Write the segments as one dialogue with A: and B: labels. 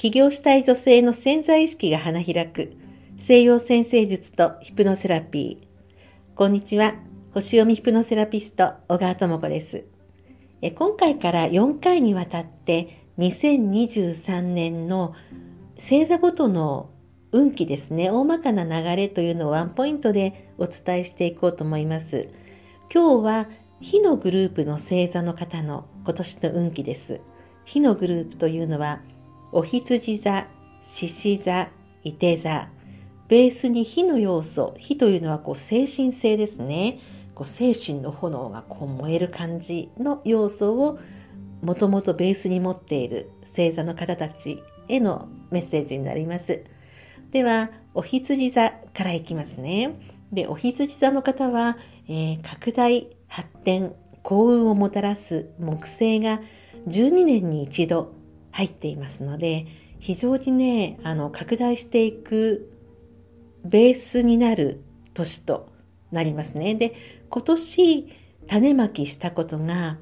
A: 起業したい女性の潜在意識が花開く西洋先生術とヒプノセラピー。こんにちは。星読みヒプノセラピスト、小川智子です。今回から4回にわたって2023年の星座ごとの運気ですね、大まかな流れというのをワンポイントでお伝えしていこうと思います。今日は火のグループの星座の方の今年の運気です。火のグループというのは、お羊座、獅子座、伊手座、ベースに火の要素、火というのはこう精神性ですね。こう精神の炎がこう燃える感じの要素をもともとベースに持っている星座の方たちへのメッセージになります。では、お羊座からいきますね。で、お羊座の方は、えー、拡大、発展、幸運をもたらす木星が12年に一度入っていますので、非常にね、あの、拡大していくベースになる年となりますね。で、今年種まきしたことが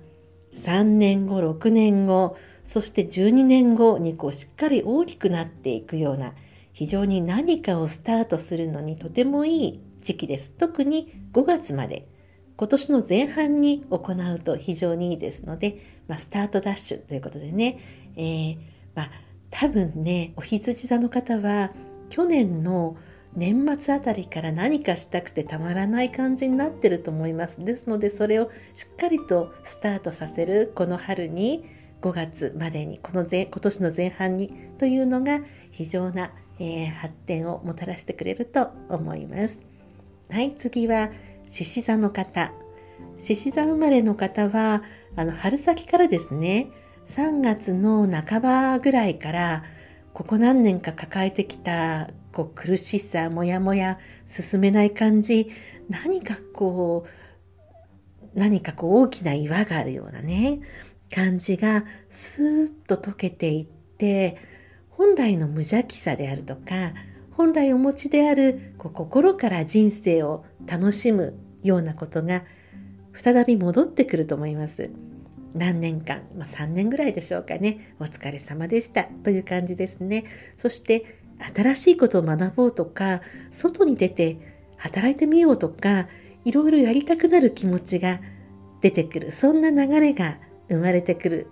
A: 3年後、6年後、そして12年後にこうしっかり大きくなっていくような非常に何かをスタートするのにとてもいい時期です。特に5月まで今年の前半に行うと非常にいいですので、まあ、スタートダッシュということでね、えー、まあ、多分ねお羊座の方は去年の年末あたりから何かしたくてたまらない感じになってると思います。ですのでそれをしっかりとスタートさせるこの春に5月までにこの前今年の前半にというのが非常な、えー、発展をもたらしてくれると思います。はい、次は獅子座の方。獅子座生まれの方はあの春先からですね3月の半ばぐらいからここ何年か抱えてきたこう苦しさもやもや進めない感じ何かこう何かこう大きな岩があるようなね感じがスーッと溶けていって本来の無邪気さであるとか本来お持ちであるこう心から人生を楽しむようなことが再び戻ってくると思います。何年間、まあ、3年ぐらいでしょうかね。お疲れ様でした。という感じですね。そして新しいことを学ぼうとか外に出て働いてみようとかいろいろやりたくなる気持ちが出てくる。そんな流れが生まれてくる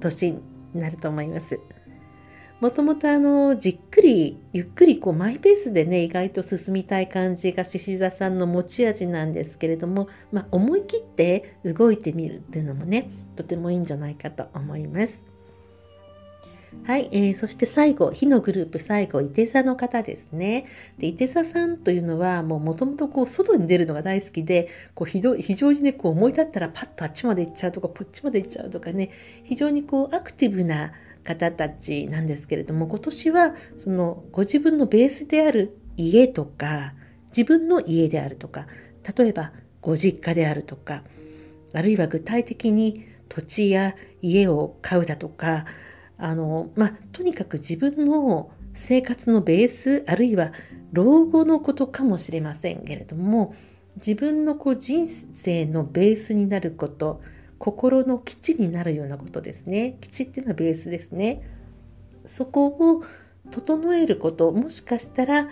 A: 年になると思います。もともとあのじっくりゆっくりこうマイペースでね意外と進みたい感じが獅子座さんの持ち味なんですけれども、まあ、思い切って動いてみるっていうのもねとてもいいんじゃないかと思います。はい、えー、そして最後、火のグループ最後、伊手座の方ですね。で、伊手座さんというのは、もう元々こう、外に出るのが大好きで、こう、ひど非常にね、こう思い立ったらパッとあっちまで行っちゃうとか、こっちまで行っちゃうとかね、非常にこう、アクティブな方たちなんですけれども、今年は、その、ご自分のベースである家とか、自分の家であるとか、例えば、ご実家であるとか、あるいは具体的に土地や家を買うだとか、あの、まあ、とにかく自分の生活のベース、あるいは老後のことかもしれませんけれども、自分のこう人生のベースになること、心の基地になるようなことですね。基地っていうのはベースですね。そこを整えること、もしかしたら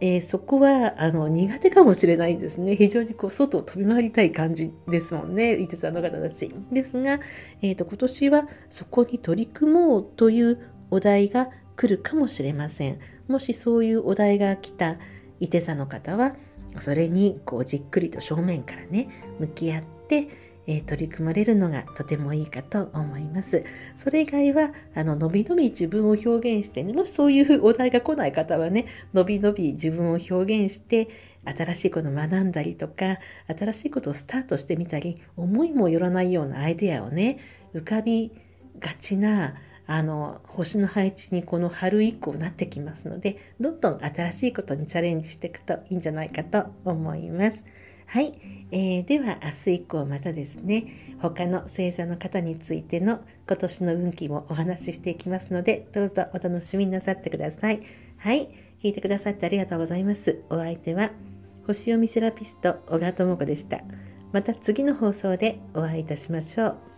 A: えー、そこはあの苦手かもしれないんですね。非常にこう外を飛び回りたい感じですもんね、伊手さんの方たち。ですが、えーと、今年はそこに取り組もうというお題が来るかもしれません。もしそういうお題が来た伊手座の方は、それにこうじっくりと正面からね、向き合って、え取り組まれるのがとてもいいかと思います。それ以外は、あの、のびのび自分を表現してね、もしそういうお題が来ない方はね、のびのび自分を表現して、新しいことを学んだりとか、新しいことをスタートしてみたり、思いもよらないようなアイデアをね、浮かびがちな、あの星の配置にこの春以降なってきますのでどんどん新しいことにチャレンジしていくといいんじゃないかと思います。はい、えー、では明日以降またですね他の星座の方についての今年の運気もお話ししていきますのでどうぞお楽しみになさってください。はい。聞いてくださってありがとうございます。お相手は星読みセラピスト小川智子でした。また次の放送でお会いいたしましょう。